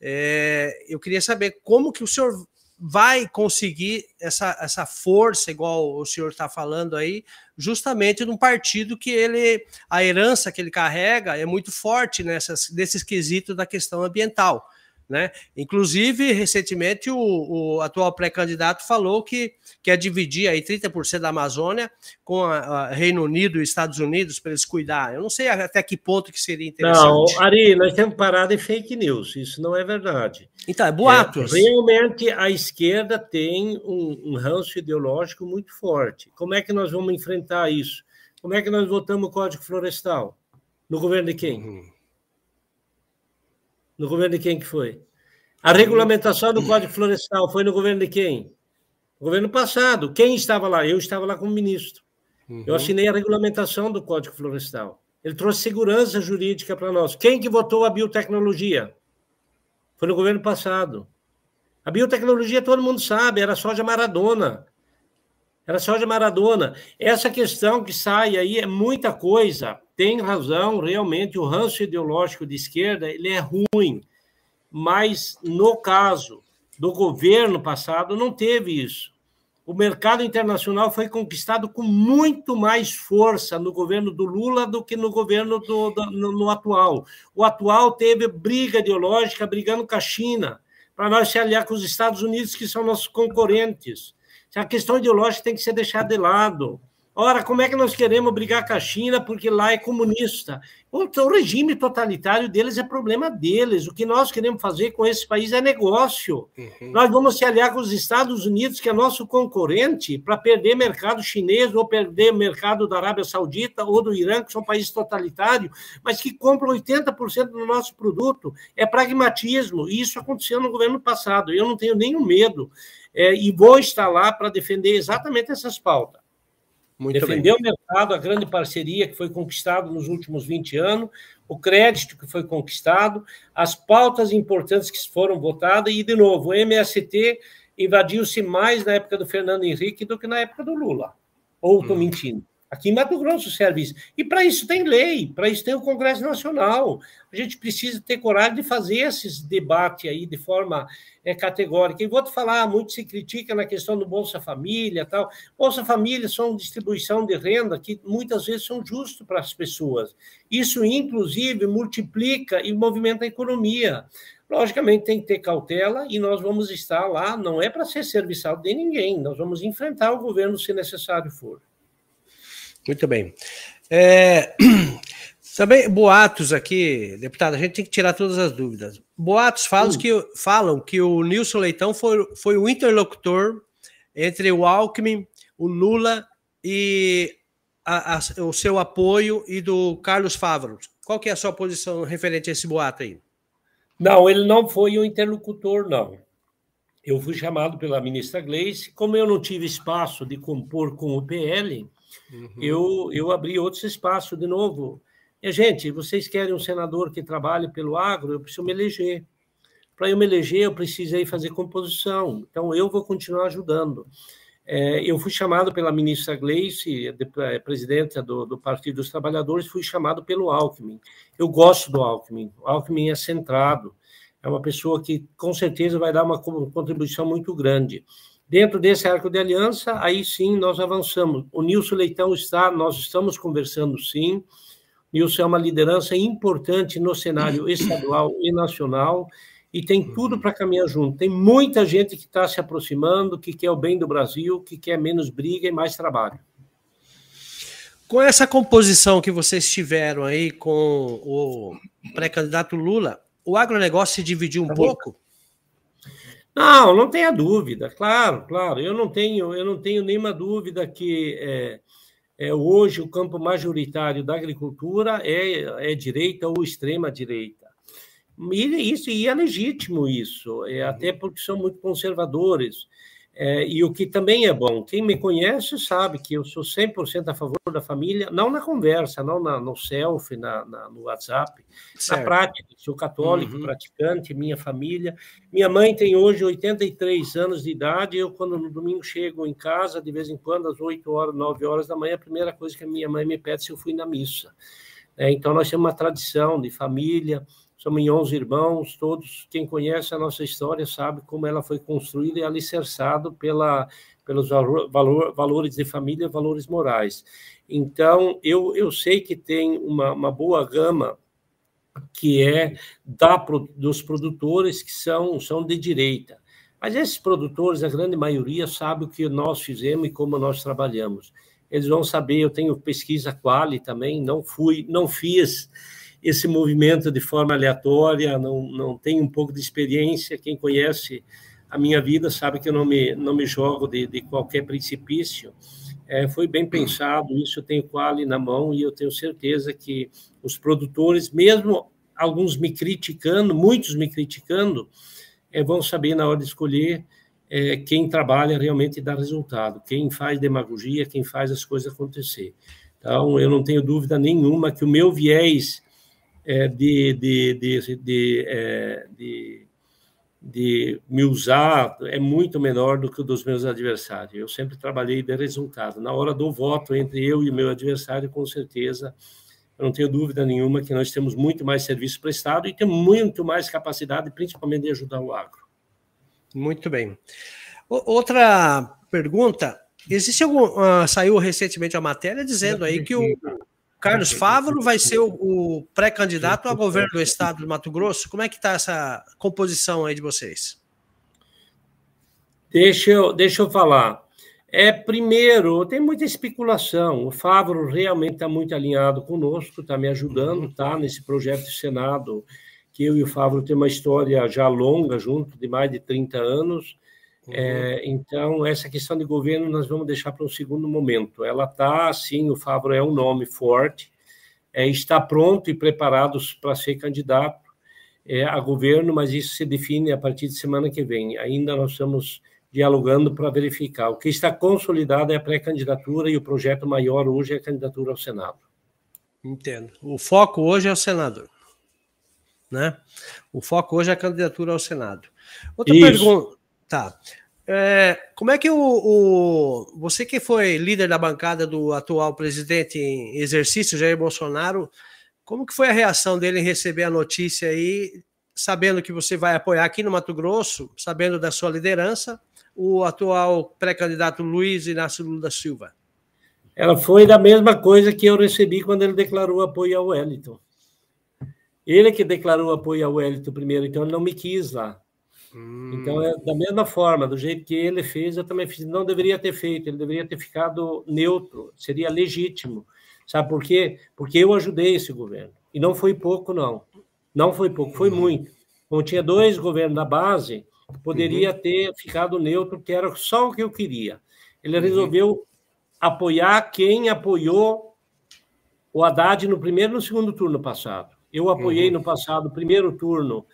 É, eu queria saber como que o senhor vai conseguir essa, essa força, igual o senhor está falando aí, justamente num partido que ele, a herança que ele carrega é muito forte nessas, nesses quesitos da questão ambiental. Né? Inclusive, recentemente, o, o atual pré-candidato falou que quer dividir aí 30% da Amazônia com a, a Reino Unido e Estados Unidos para eles cuidar. Eu não sei até que ponto que seria interessante. Não, Ari, nós temos parar de fake news. Isso não é verdade. Então, é boatos. É, realmente, a esquerda tem um, um ranço ideológico muito forte. Como é que nós vamos enfrentar isso? Como é que nós votamos o Código Florestal? No governo de quem? Uhum. No governo de quem que foi? A regulamentação do Código Florestal foi no governo de quem? No governo passado. Quem estava lá? Eu estava lá como ministro. Uhum. Eu assinei a regulamentação do Código Florestal. Ele trouxe segurança jurídica para nós. Quem que votou a biotecnologia? Foi no governo passado. A biotecnologia, todo mundo sabe, era soja Maradona. Era soja Maradona. Essa questão que sai aí é muita coisa tem razão, realmente, o ranço ideológico de esquerda ele é ruim, mas no caso do governo passado não teve isso. O mercado internacional foi conquistado com muito mais força no governo do Lula do que no governo do, do no, no atual. O atual teve briga ideológica brigando com a China, para nós se aliar com os Estados Unidos, que são nossos concorrentes. A questão ideológica tem que ser deixada de lado. Ora, como é que nós queremos brigar com a China porque lá é comunista? O regime totalitário deles é problema deles. O que nós queremos fazer com esse país é negócio. Uhum. Nós vamos se aliar com os Estados Unidos, que é nosso concorrente, para perder mercado chinês ou perder mercado da Arábia Saudita ou do Irã, que são países totalitários, mas que compram 80% do nosso produto. É pragmatismo. E isso aconteceu no governo passado. Eu não tenho nenhum medo. É, e vou estar lá para defender exatamente essas pautas. Muito Defender bem. o mercado, a grande parceria que foi conquistado nos últimos 20 anos, o crédito que foi conquistado, as pautas importantes que foram votadas, e, de novo, o MST invadiu-se mais na época do Fernando Henrique do que na época do Lula. Ou estou hum. mentindo? Aqui em Mato Grosso serve isso. E para isso tem lei, para isso tem o Congresso Nacional. A gente precisa ter coragem de fazer esses debates aí de forma é, categórica. E vou te falar, muito se critica na questão do Bolsa Família tal. Bolsa Família são distribuição de renda que muitas vezes são justos para as pessoas. Isso, inclusive, multiplica e movimenta a economia. Logicamente, tem que ter cautela e nós vamos estar lá, não é para ser serviçal de ninguém, nós vamos enfrentar o governo se necessário for. Muito bem. É, também boatos aqui, deputado, a gente tem que tirar todas as dúvidas. Boatos falam, que, falam que o Nilson Leitão foi, foi o interlocutor entre o Alckmin, o Lula e a, a, o seu apoio e do Carlos Favaro. Qual que é a sua posição referente a esse boato aí? Não, ele não foi o interlocutor, não. Eu fui chamado pela ministra Gleice, como eu não tive espaço de compor com o PL, Uhum. Eu, eu abri outros espaços de novo. E, gente, vocês querem um senador que trabalhe pelo agro? Eu preciso me eleger. Para eu me eleger, eu precisei fazer composição. Então, eu vou continuar ajudando. É, eu fui chamado pela ministra Gleice, é, presidenta do, do, Partido dos Trabalhadores, fui chamado pelo Alckmin. Eu gosto do Alckmin. O Alckmin é centrado. É uma pessoa que, com certeza, vai dar uma contribuição muito grande. Dentro desse arco de aliança, aí sim nós avançamos. O Nilson Leitão está, nós estamos conversando sim. Nilson é uma liderança importante no cenário estadual e nacional e tem tudo para caminhar junto. Tem muita gente que está se aproximando, que quer o bem do Brasil, que quer menos briga e mais trabalho. Com essa composição que vocês tiveram aí com o pré-candidato Lula, o agronegócio se dividiu um tá pouco? Não, não tenha dúvida, claro, claro. Eu não tenho, eu não tenho nenhuma dúvida que é, é, hoje o campo majoritário da agricultura é, é direita ou extrema direita. E isso e é legítimo isso, é, até porque são muito conservadores. É, e o que também é bom, quem me conhece sabe que eu sou 100% a favor da família, não na conversa, não na, no selfie, na, na, no WhatsApp, certo. na prática. Sou católico, uhum. praticante, minha família. Minha mãe tem hoje 83 anos de idade. Eu, quando no domingo chego em casa, de vez em quando, às 8 horas, 9 horas da manhã, a primeira coisa que a minha mãe me pede é se eu fui na missa. É, então, nós temos uma tradição de família somos 11 irmãos, todos, quem conhece a nossa história sabe como ela foi construída e alicerçado pela, pelos valor, valores de família, valores morais. Então, eu, eu sei que tem uma, uma boa gama que é da, dos produtores que são, são de direita. Mas esses produtores, a grande maioria, sabe o que nós fizemos e como nós trabalhamos. Eles vão saber, eu tenho pesquisa quali também, não fui, não fiz esse movimento de forma aleatória, não, não tenho um pouco de experiência. Quem conhece a minha vida sabe que eu não me, não me jogo de, de qualquer precipício. É, foi bem pensado, isso eu tenho quali na mão e eu tenho certeza que os produtores, mesmo alguns me criticando, muitos me criticando, é, vão saber na hora de escolher é, quem trabalha realmente dá resultado, quem faz demagogia, quem faz as coisas acontecer. Então, eu não tenho dúvida nenhuma que o meu viés de, de, de, de, é, de, de me usar é muito menor do que o dos meus adversários. Eu sempre trabalhei de resultado. Na hora do voto entre eu e o meu adversário, com certeza, eu não tenho dúvida nenhuma que nós temos muito mais serviço prestado e temos muito mais capacidade, principalmente de ajudar o agro. Muito bem. Outra pergunta. Existe algum. Uh, saiu recentemente a matéria dizendo aí que o, Carlos Fávaro vai ser o, o pré-candidato a governo do estado do Mato Grosso. Como é que está essa composição aí de vocês? Deixa eu, deixa eu falar. É, primeiro, tem muita especulação. O Fávaro realmente está muito alinhado conosco, está me ajudando, tá? Nesse projeto de Senado, que eu e o Fávaro temos uma história já longa junto, de mais de 30 anos. Uhum. É, então, essa questão de governo nós vamos deixar para um segundo momento. Ela está, sim, o Fábio é um nome forte, é, está pronto e preparado para ser candidato é, a governo, mas isso se define a partir de semana que vem. Ainda nós estamos dialogando para verificar. O que está consolidado é a pré-candidatura e o projeto maior hoje é a candidatura ao Senado. Entendo. O foco hoje é o senador. Né? O foco hoje é a candidatura ao Senado. Outra pergunta. Tá. É, como é que o, o, você que foi líder da bancada do atual presidente em exercício, Jair Bolsonaro, como que foi a reação dele em receber a notícia aí, sabendo que você vai apoiar aqui no Mato Grosso, sabendo da sua liderança, o atual pré-candidato Luiz Inácio Lula da Silva? Ela foi da mesma coisa que eu recebi quando ele declarou apoio ao Wellington. Ele que declarou apoio ao Wellington primeiro, então ele não me quis lá. Hum. Então, é da mesma forma, do jeito que ele fez, eu também fiz. Não deveria ter feito, ele deveria ter ficado neutro, seria legítimo. Sabe por quê? Porque eu ajudei esse governo. E não foi pouco, não. Não foi pouco, foi muito. Como tinha dois governos da base, poderia uhum. ter ficado neutro, que era só o que eu queria. Ele uhum. resolveu apoiar quem apoiou o Haddad no primeiro e no segundo turno passado. Eu apoiei uhum. no passado, primeiro turno,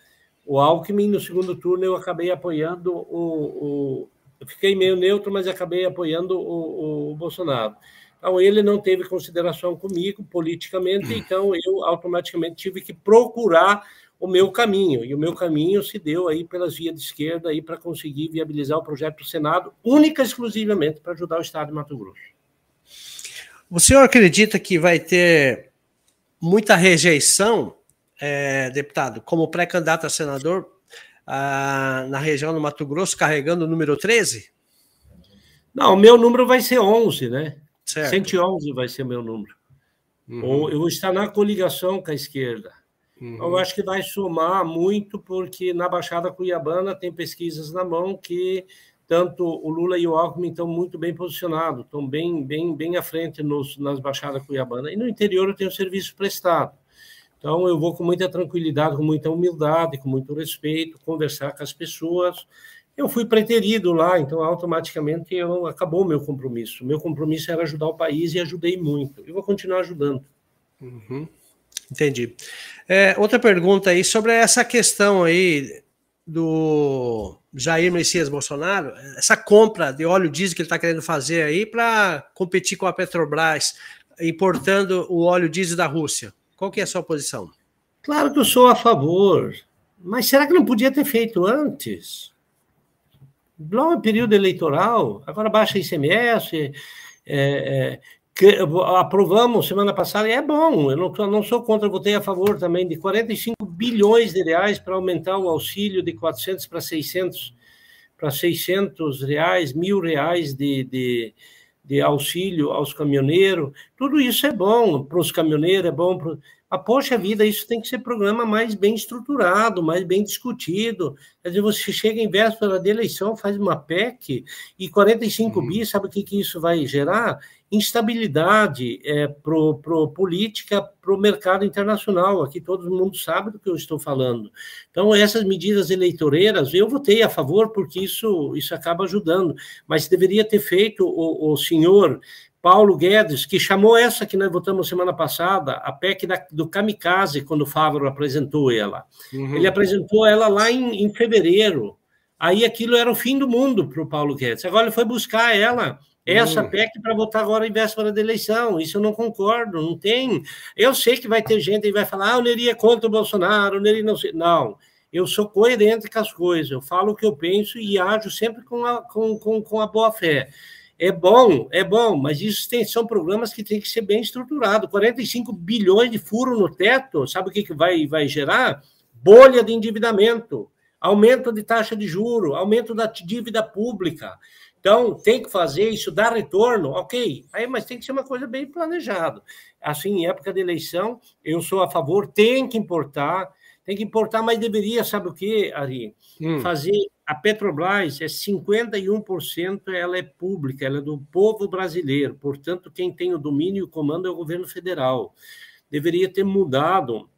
o Alckmin, no segundo turno eu acabei apoiando o. o eu fiquei meio neutro, mas acabei apoiando o, o Bolsonaro. Então, ele não teve consideração comigo politicamente, então eu automaticamente tive que procurar o meu caminho. E o meu caminho se deu aí pelas vias de esquerda aí para conseguir viabilizar o projeto do Senado, única e exclusivamente para ajudar o Estado de Mato Grosso. O senhor acredita que vai ter muita rejeição é, deputado, como pré-candidato a senador ah, na região do Mato Grosso, carregando o número 13? Não, o meu número vai ser 11, né? Certo. 111 vai ser meu número. Uhum. Ou eu vou estar na coligação com a esquerda. Uhum. Eu acho que vai somar muito, porque na Baixada Cuiabana tem pesquisas na mão que tanto o Lula e o Alckmin estão muito bem posicionados, estão bem, bem, bem à frente nos, nas Baixadas Cuiabana. E no interior eu tenho serviço prestado. Então, eu vou com muita tranquilidade, com muita humildade, com muito respeito, conversar com as pessoas. Eu fui preterido lá, então automaticamente eu, acabou o meu compromisso. Meu compromisso era ajudar o país e ajudei muito. Eu vou continuar ajudando. Uhum. Entendi. É, outra pergunta aí sobre essa questão aí do Jair Messias Bolsonaro, essa compra de óleo diesel que ele está querendo fazer aí para competir com a Petrobras, importando o óleo diesel da Rússia. Qual que é a sua posição? Claro que eu sou a favor, mas será que não podia ter feito antes? Logo é período eleitoral, agora baixa ICMS, é, é, aprovamos semana passada, e é bom, eu não, não sou contra, votei a favor também de 45 bilhões de reais para aumentar o auxílio de 400 para 600, para 600 reais, mil reais de, de de auxílio aos caminhoneiros, tudo isso é bom para os caminhoneiros, é bom para. A poxa vida, isso tem que ser programa mais bem estruturado, mais bem discutido. Quer dizer, você chega em véspera de eleição, faz uma PEC e 45 uhum. bi, sabe o que, que isso vai gerar? Instabilidade é, pro, pro política para o mercado internacional. Aqui todo mundo sabe do que eu estou falando. Então, essas medidas eleitoreiras, eu votei a favor porque isso, isso acaba ajudando, mas deveria ter feito o, o senhor Paulo Guedes, que chamou essa que nós votamos semana passada, a PEC da, do Kamikaze, quando o Fávaro apresentou ela. Uhum. Ele apresentou ela lá em, em fevereiro. Aí aquilo era o fim do mundo para o Paulo Guedes. Agora ele foi buscar ela essa hum. PEC para votar agora em véspera da eleição. Isso eu não concordo, não tem. Eu sei que vai ter gente que vai falar, ah, o Neri é contra o Bolsonaro, o Neri não sei. Não, eu sou coerente com as coisas, eu falo o que eu penso e ajo sempre com a, com, com, com a boa fé. É bom, é bom, mas isso tem, são programas que têm que ser bem estruturados. 45 bilhões de furo no teto, sabe o que, que vai, vai gerar? Bolha de endividamento, aumento de taxa de juro, aumento da dívida pública. Então, tem que fazer isso, dar retorno, ok. Aí, mas tem que ser uma coisa bem planejada. Assim, em época de eleição, eu sou a favor, tem que importar, tem que importar, mas deveria, sabe o que, Ari? Hum. Fazer. A Petrobras é 51%, ela é pública, ela é do povo brasileiro. Portanto, quem tem o domínio e o comando é o governo federal. Deveria ter mudado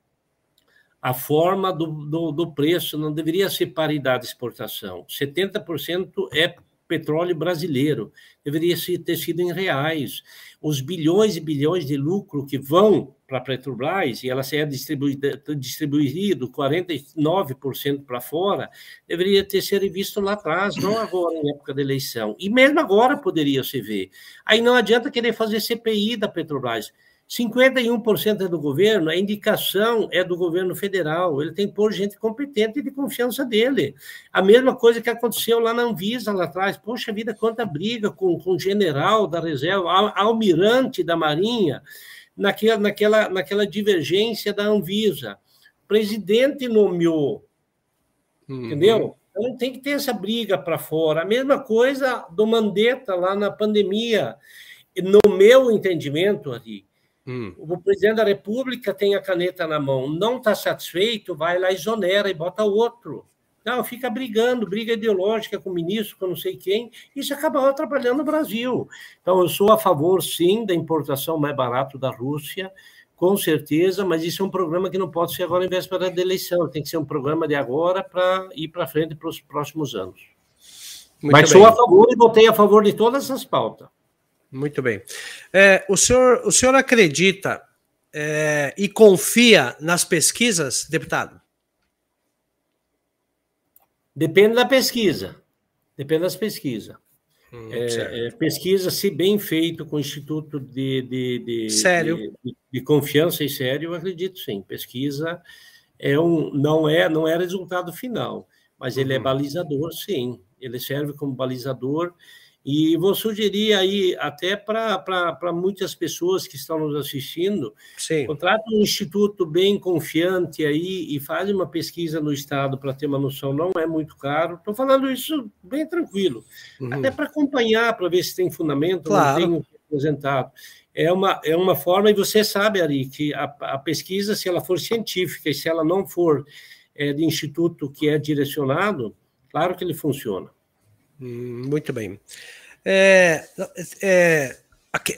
a forma do, do, do preço, não deveria ser paridade de exportação. 70% é petróleo brasileiro. Deveria ter sido em reais. Os bilhões e bilhões de lucro que vão para a Petrobras, e ela ser distribuída, distribuído 49% para fora, deveria ter sido visto lá atrás, não agora, em época da eleição. E mesmo agora poderia se ver. Aí não adianta querer fazer CPI da Petrobras. 51% é do governo, a indicação é do governo federal, ele tem que pôr gente competente e de confiança dele. A mesma coisa que aconteceu lá na Anvisa, lá atrás. Poxa vida, quanta briga com, o general da reserva, almirante da Marinha, naquela, naquela, naquela divergência da Anvisa. O presidente nomeou, uhum. entendeu? Então tem que ter essa briga para fora. A mesma coisa do Mandetta lá na pandemia. No meu entendimento, ali, Hum. O presidente da República tem a caneta na mão, não está satisfeito, vai lá, exonera e bota outro. Não, fica brigando, briga ideológica com o ministro, com não sei quem, isso acaba atrapalhando o Brasil. Então, eu sou a favor, sim, da importação mais barato da Rússia, com certeza, mas isso é um programa que não pode ser agora em véspera da eleição, tem que ser um programa de agora para ir para frente para os próximos anos. Muito mas bem. sou a favor e votei a favor de todas essas pautas. Muito bem. É, o, senhor, o senhor acredita é, e confia nas pesquisas, deputado? Depende da pesquisa. Depende das pesquisas. Hum, é, é, pesquisa, se bem feito com o Instituto de, de, de, sério. de, de confiança e sério, eu acredito sim. Pesquisa é um, não, é, não é resultado final, mas ele é uhum. balizador, sim. Ele serve como balizador e vou sugerir aí, até para muitas pessoas que estão nos assistindo, Sim. contrata um instituto bem confiante aí e faz uma pesquisa no Estado para ter uma noção, não é muito caro. Estou falando isso bem tranquilo, uhum. até para acompanhar, para ver se tem fundamento, claro. não tem apresentado. É uma, é uma forma, e você sabe, Ari, que a, a pesquisa, se ela for científica e se ela não for é, de instituto que é direcionado, claro que ele funciona. Hum, muito bem. É, é,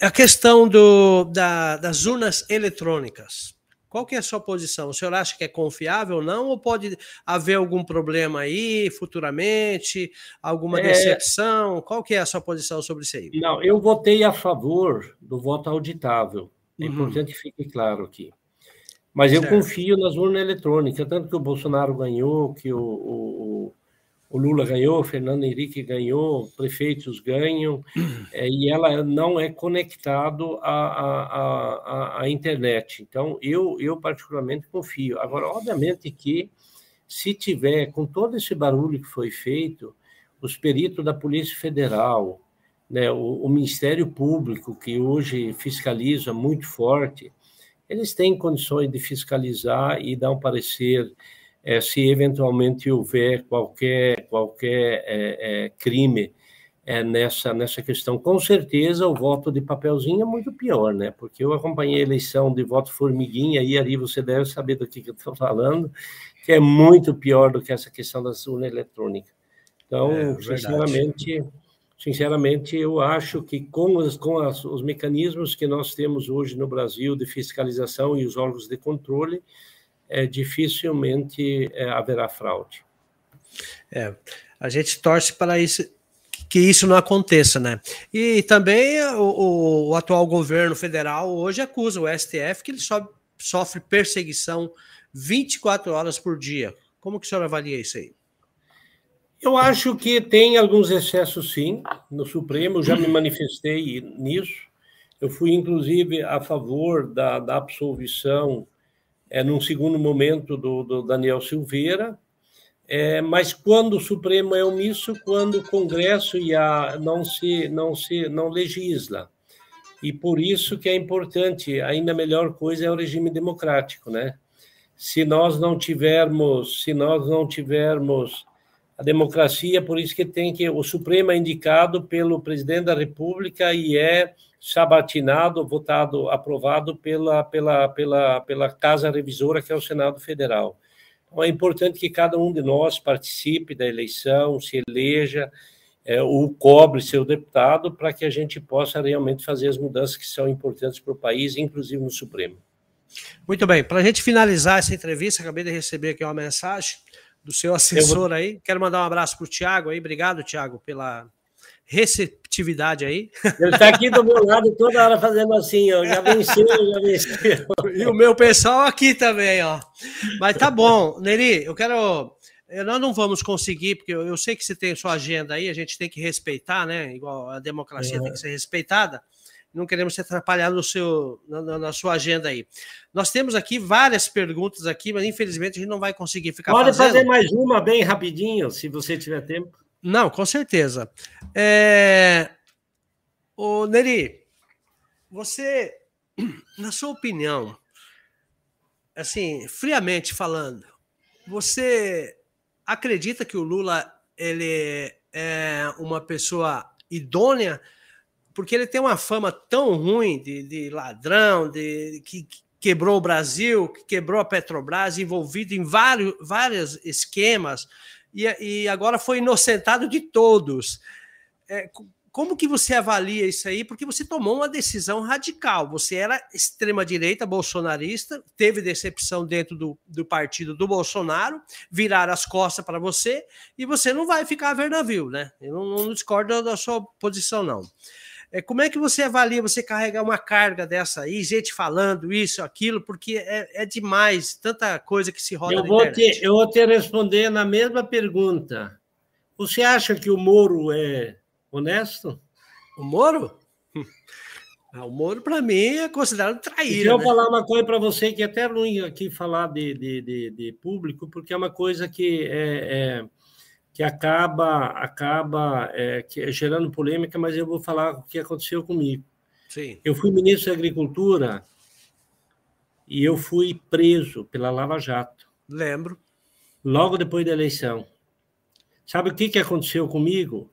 a, questão do, da, das urnas eletrônicas. Qual que é a sua posição? O senhor acha que é confiável ou não? Ou pode haver algum problema aí futuramente? Alguma é... decepção? Qual que é a sua posição sobre isso aí? Não, eu votei a favor do voto auditável. É uhum. importante que fique claro aqui. Mas eu certo. confio nas urnas eletrônicas, tanto que o Bolsonaro ganhou, que o, o, o Lula ganhou, o Fernando Henrique ganhou, prefeitos ganham, é, e ela não é conectado à, à, à, à, internet. Então, eu, eu particularmente confio. Agora, obviamente que se tiver, com todo esse barulho que foi feito, os peritos da Polícia Federal, né, o, o Ministério Público, que hoje fiscaliza muito forte, eles têm condições de fiscalizar e dar um parecer é, se eventualmente houver qualquer, qualquer é, é, crime é, nessa, nessa questão. Com certeza, o voto de papelzinho é muito pior, né? Porque eu acompanhei a eleição de voto formiguinha, e ali você deve saber do que, que eu estou falando, que é muito pior do que essa questão da urna eletrônica. Então, é, sinceramente, sinceramente, eu acho que com, os, com as, os mecanismos que nós temos hoje no Brasil de fiscalização e os órgãos de controle, é, dificilmente é, haverá fraude. É, a gente torce para isso que isso não aconteça, né? E também o, o atual governo federal hoje acusa o STF que ele so, sofre perseguição 24 horas por dia. Como que o senhor avalia isso aí? Eu acho que tem alguns excessos, sim, no Supremo. já me manifestei nisso. Eu fui, inclusive, a favor da, da absolvição é, num segundo momento do, do Daniel Silveira, é, mas quando o Supremo é omisso, quando o Congresso e a, não se não se não legisla. E por isso que é importante, ainda melhor coisa é o regime democrático, né? Se nós não tivermos, se nós não tivermos a democracia, por isso que tem que o Supremo é indicado pelo presidente da República e é sabatinado, votado, aprovado pela, pela, pela, pela Casa Revisora, que é o Senado Federal. Então, é importante que cada um de nós participe da eleição, se eleja, é, ou cobre seu deputado, para que a gente possa realmente fazer as mudanças que são importantes para o país, inclusive no Supremo. Muito bem, para a gente finalizar essa entrevista, acabei de receber aqui uma mensagem do seu assessor vou... aí. Quero mandar um abraço para o Tiago aí. Obrigado, Tiago, pela receptividade aí. Ele está aqui do meu lado toda hora fazendo assim, ó, já venceu, já venceu. E o meu pessoal aqui também, ó. Mas tá bom, Neri, eu quero. Nós não vamos conseguir, porque eu, sei que você tem sua agenda aí, a gente tem que respeitar, né? Igual a democracia é. tem que ser respeitada. não queremos te atrapalhar no seu, na, na, sua agenda aí. Nós temos aqui várias perguntas aqui, mas infelizmente a gente não vai conseguir ficar Pode fazendo. fazer mais uma bem rapidinho, se você tiver tempo. Não, com certeza. É... Ô, Neri, você, na sua opinião, assim, friamente falando, você acredita que o Lula ele é uma pessoa idônea porque ele tem uma fama tão ruim de, de ladrão, de que quebrou o Brasil, que quebrou a Petrobras, envolvido em vários, vários esquemas, e, e agora foi inocentado de todos. É, como que você avalia isso aí? Porque você tomou uma decisão radical. Você era extrema-direita, bolsonarista, teve decepção dentro do, do partido do Bolsonaro, viraram as costas para você e você não vai ficar a ver navio, né? Eu não, não discordo da sua posição, não. É, como é que você avalia você carregar uma carga dessa aí, gente falando isso, aquilo, porque é, é demais, tanta coisa que se roda eu vou te, Eu vou te responder na mesma pergunta. Você acha que o Moro é honesto? O Moro? Ah, o Moro, para mim, é considerado traíra. Deixa eu né? falar uma coisa para você que é até ruim aqui falar de, de, de, de, público, porque é uma coisa que é, é que acaba acaba é, que é gerando polêmica, mas eu vou falar o que aconteceu comigo. Sim. Eu fui ministro da Agricultura e eu fui preso pela Lava Jato. Lembro. Logo depois da eleição. Sabe o que, que aconteceu comigo?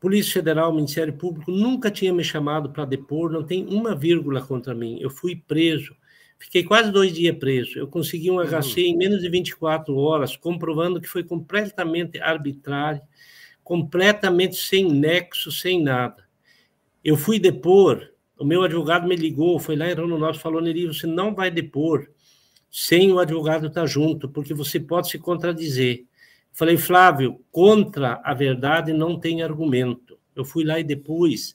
Polícia Federal, Ministério Público nunca tinha me chamado para depor, não tem uma vírgula contra mim. Eu fui preso Fiquei quase dois dias preso. Eu consegui um HC uhum. em menos de 24 horas, comprovando que foi completamente arbitrário, completamente sem nexo, sem nada. Eu fui depor, o meu advogado me ligou, foi lá em nosso falou, Neri, você não vai depor sem o advogado estar junto, porque você pode se contradizer. Falei, Flávio, contra a verdade não tem argumento. Eu fui lá e depois,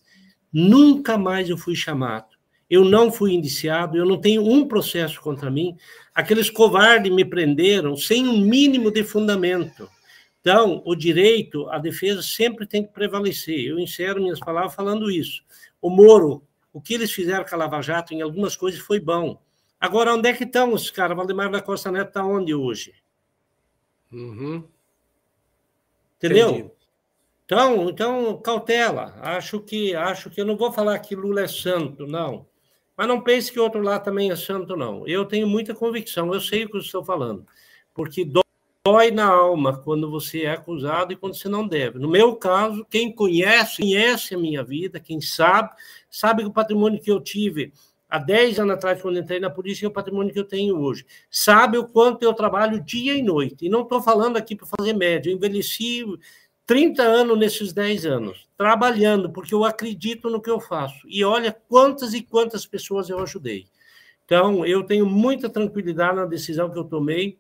nunca mais eu fui chamado eu não fui indiciado, eu não tenho um processo contra mim. Aqueles covardes me prenderam sem um mínimo de fundamento. Então, o direito, a defesa sempre tem que prevalecer. Eu encerro minhas palavras falando isso. O Moro, o que eles fizeram com a Lava Jato em algumas coisas foi bom. Agora, onde é que estão os caras? Valdemar da Costa Neto está onde hoje? Uhum. Entendeu? Entendi. Então, então, cautela. Acho que acho que eu não vou falar que Lula é santo, não. Mas não pense que o outro lado também é santo, não. Eu tenho muita convicção, eu sei o que eu estou falando. Porque dói na alma quando você é acusado e quando você não deve. No meu caso, quem conhece, conhece a minha vida, quem sabe, sabe que o patrimônio que eu tive há 10 anos atrás, quando entrei na polícia, é o patrimônio que eu tenho hoje. Sabe o quanto eu trabalho dia e noite. E não estou falando aqui para fazer média. Eu envelheci 30 anos nesses 10 anos, trabalhando, porque eu acredito no que eu faço. E olha quantas e quantas pessoas eu ajudei. Então, eu tenho muita tranquilidade na decisão que eu tomei,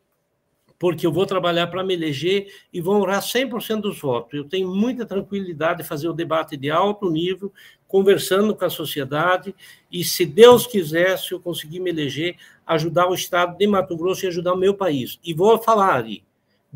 porque eu vou trabalhar para me eleger e vou honrar 100% dos votos. Eu tenho muita tranquilidade de fazer o debate de alto nível, conversando com a sociedade, e se Deus quiser, se eu conseguir me eleger, ajudar o Estado de Mato Grosso e ajudar o meu país. E vou falar, Ari,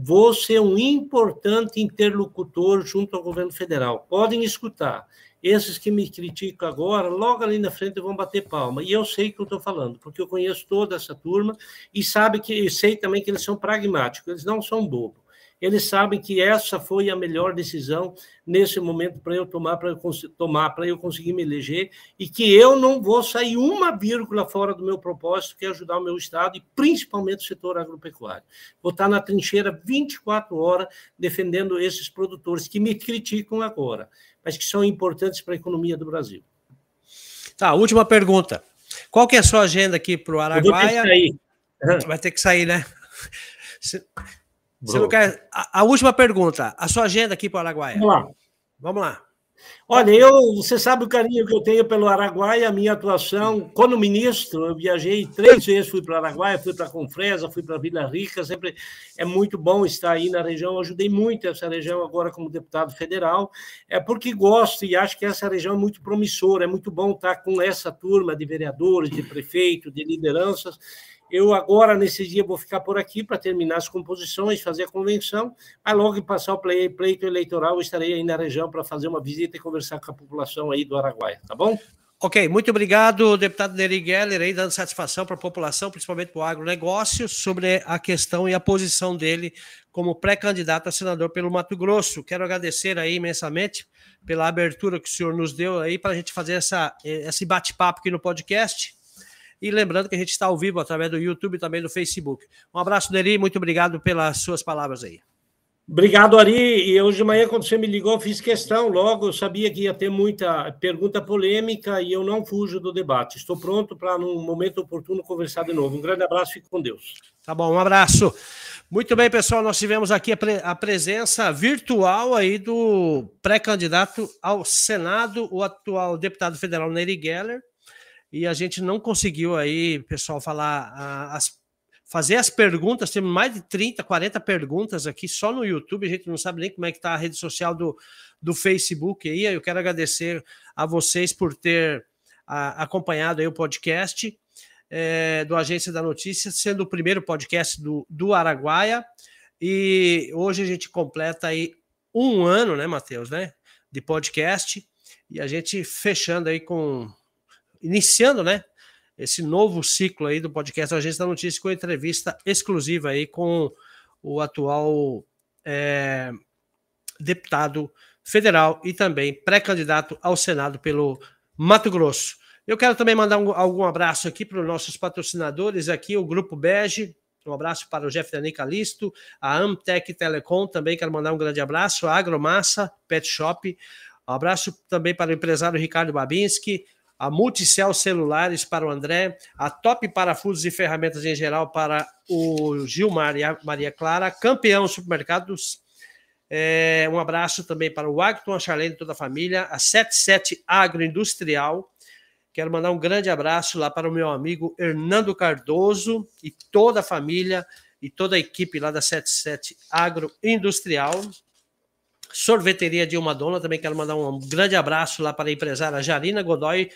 vou ser um importante interlocutor junto ao governo federal. Podem escutar. Esses que me criticam agora, logo ali na frente vão bater palma. E eu sei que eu estou falando, porque eu conheço toda essa turma e sabe que sei também que eles são pragmáticos, eles não são bobos eles sabem que essa foi a melhor decisão nesse momento para eu tomar, para eu tomar, para eu conseguir me eleger, e que eu não vou sair uma vírgula fora do meu propósito, que é ajudar o meu Estado e principalmente o setor agropecuário. Vou estar na trincheira 24 horas defendendo esses produtores que me criticam agora, mas que são importantes para a economia do Brasil. Tá, última pergunta. Qual que é a sua agenda aqui para o Araguaia? Vai ter que sair, né? Você não quer... a, a, última pergunta. A sua agenda aqui para o Araguaia. Vamos lá. Vamos lá. Olha, eu, você sabe o carinho que eu tenho pelo Araguaia, a minha atuação como ministro, eu viajei três vezes, fui para o Araguaia, fui para a Confresa, fui para a Vila Rica, sempre é muito bom estar aí na região, eu ajudei muito essa região agora como deputado federal, é porque gosto e acho que essa região é muito promissora, é muito bom estar com essa turma de vereadores, de prefeitos, de lideranças, Eu agora, nesse dia, vou ficar por aqui para terminar as composições, fazer a convenção, mas logo que passar o pleito eleitoral, estarei aí na região para fazer uma visita e conversar com a população aí do Araguaia, tá bom? Ok, muito obrigado, deputado Neri Geller, aí dando satisfação para a população, principalmente para o agronegócio, sobre a questão e a posição dele como pré-candidato a senador pelo Mato Grosso. Quero agradecer aí imensamente pela abertura que o senhor nos deu aí para a gente fazer essa, esse bate-papo aqui no podcast. E lembrando que a gente está ao vivo através do YouTube e também do Facebook. Um abraço, Neri, muito obrigado pelas suas palavras aí. Obrigado, Ari. E hoje de manhã, quando você me ligou, eu fiz questão. Logo, eu sabia que ia ter muita pergunta polêmica e eu não fujo do debate. Estou pronto para, num momento oportuno, conversar de novo. Um grande abraço, fique com Deus. Tá bom, um abraço. Muito bem, pessoal. Nós tivemos aqui a, pre a presença virtual aí do pré-candidato ao Senado, o atual deputado federal Nery Geller e a gente não conseguiu aí, pessoal, falar as, fazer as perguntas. Temos mais de 30, 40 perguntas aqui só no YouTube. A gente não sabe nem como é que está a rede social do, do Facebook aí. Eu quero agradecer a vocês por ter a, acompanhado aí o podcast é, do Agência da Notícia, sendo o primeiro podcast do, do Araguaia. E hoje a gente completa aí um ano, né, Matheus, né, de podcast. E a gente fechando aí com iniciando, né? Esse novo ciclo aí do podcast Agência da Notícia com entrevista exclusiva aí com o atual é, deputado federal e também pré-candidato ao Senado pelo Mato Grosso. Eu quero também mandar um, algum abraço aqui para os nossos patrocinadores aqui, o Grupo Bege, um abraço para o Jeff Dani Calisto, a Amtec Telecom também, quero mandar um grande abraço, a Agromassa Pet Shop, um abraço também para o empresário Ricardo Babinski, a Multicel Celulares para o André, a Top Parafusos e Ferramentas em geral para o Gilmar e a Maria Clara, Campeão Supermercados. É, um abraço também para o Agton, a Charlene e toda a família, a 77 Agroindustrial. Quero mandar um grande abraço lá para o meu amigo Hernando Cardoso e toda a família e toda a equipe lá da 77 Agroindustrial. Sorveteria de uma dona, também quero mandar um grande abraço lá para a empresária Jarina Godoy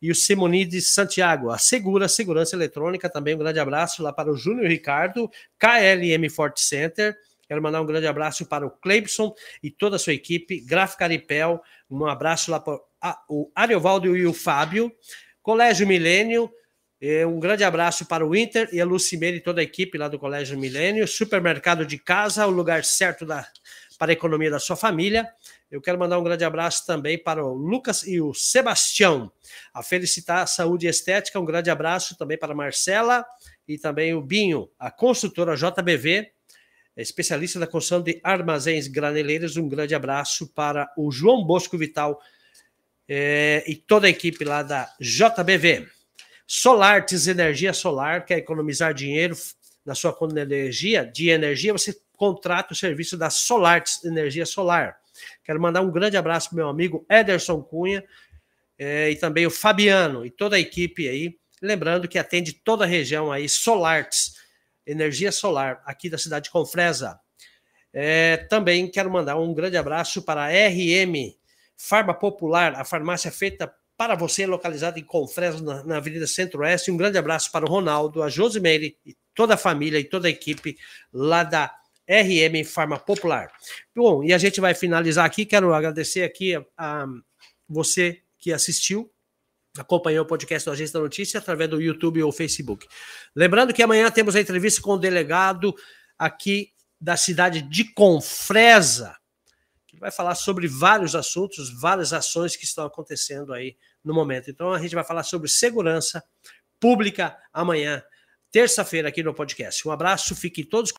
e o Simonides Santiago. A Segura Segurança Eletrônica, também um grande abraço lá para o Júnior Ricardo, KLM Fort Center. Quero mandar um grande abraço para o Cleibson e toda a sua equipe, Gráfica Aripel, um abraço lá para o Ariovaldo e o Fábio, Colégio Milênio, um grande abraço para o Inter e a Lucimene e toda a equipe lá do Colégio Milênio, Supermercado de Casa, o lugar certo da, para a economia da sua família. Eu quero mandar um grande abraço também para o Lucas e o Sebastião. A Felicitar Saúde e Estética, um grande abraço também para a Marcela e também o Binho, a construtora JBV, especialista da construção de armazéns graneleiros. Um grande abraço para o João Bosco Vital é, e toda a equipe lá da JBV. Solartes Energia Solar, quer economizar dinheiro na sua conta de energia? De energia, você contrata o serviço da Solartes Energia Solar. Quero mandar um grande abraço para meu amigo Ederson Cunha é, e também o Fabiano e toda a equipe aí. Lembrando que atende toda a região aí, Solartes, energia solar, aqui da cidade de Confresa. É, também quero mandar um grande abraço para a RM Farma Popular, a farmácia feita para você, localizada em Confresa, na, na Avenida Centro-Oeste. Um grande abraço para o Ronaldo, a Josimeire e toda a família e toda a equipe lá da RM Farma Popular. Bom, e a gente vai finalizar aqui. Quero agradecer aqui a, a você que assistiu, acompanhou o podcast do Agência da Notícia através do YouTube ou Facebook. Lembrando que amanhã temos a entrevista com o delegado aqui da cidade de Confresa, que vai falar sobre vários assuntos, várias ações que estão acontecendo aí no momento. Então a gente vai falar sobre segurança pública amanhã, terça-feira, aqui no podcast. Um abraço, fiquem todos